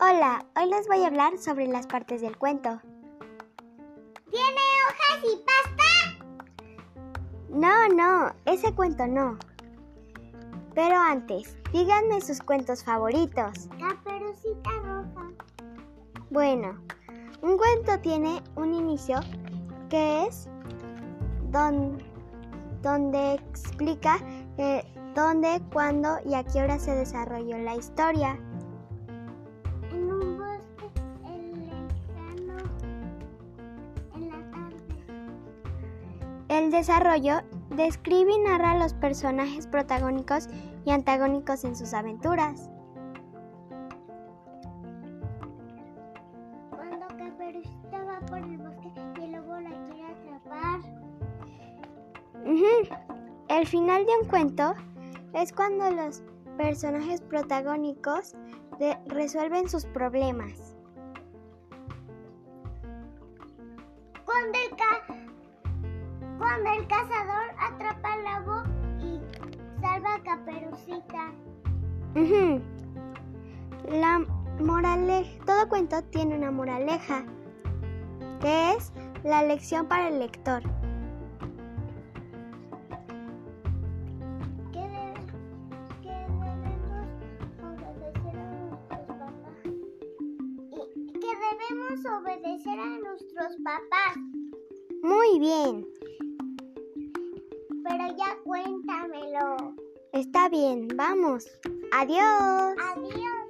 Hola, hoy les voy a hablar sobre las partes del cuento. ¿Tiene hojas y pasta? No, no, ese cuento no. Pero antes, díganme sus cuentos favoritos. Caperucita roja. Bueno, un cuento tiene un inicio que es don- donde explica eh, dónde, cuándo y a qué hora se desarrolló la historia. El desarrollo describe y narra a los personajes protagónicos y antagónicos en sus aventuras. Cuando Caperucita va por el bosque y el lobo la quiere atrapar. El final de un cuento es cuando los personajes protagónicos de- resuelven sus problemas. Cuando el, ca- cuando el cazador atrapa al lobo y salva a Caperucita. Ujú. La moraleja, todo cuento tiene una moraleja, que es la lección para el lector. que debemos obedecer a nuestros papás. Y que debemos obedecer a nuestros papás. Muy bien, ya cuéntamelo. está bien, vamos. Adiós. Adiós.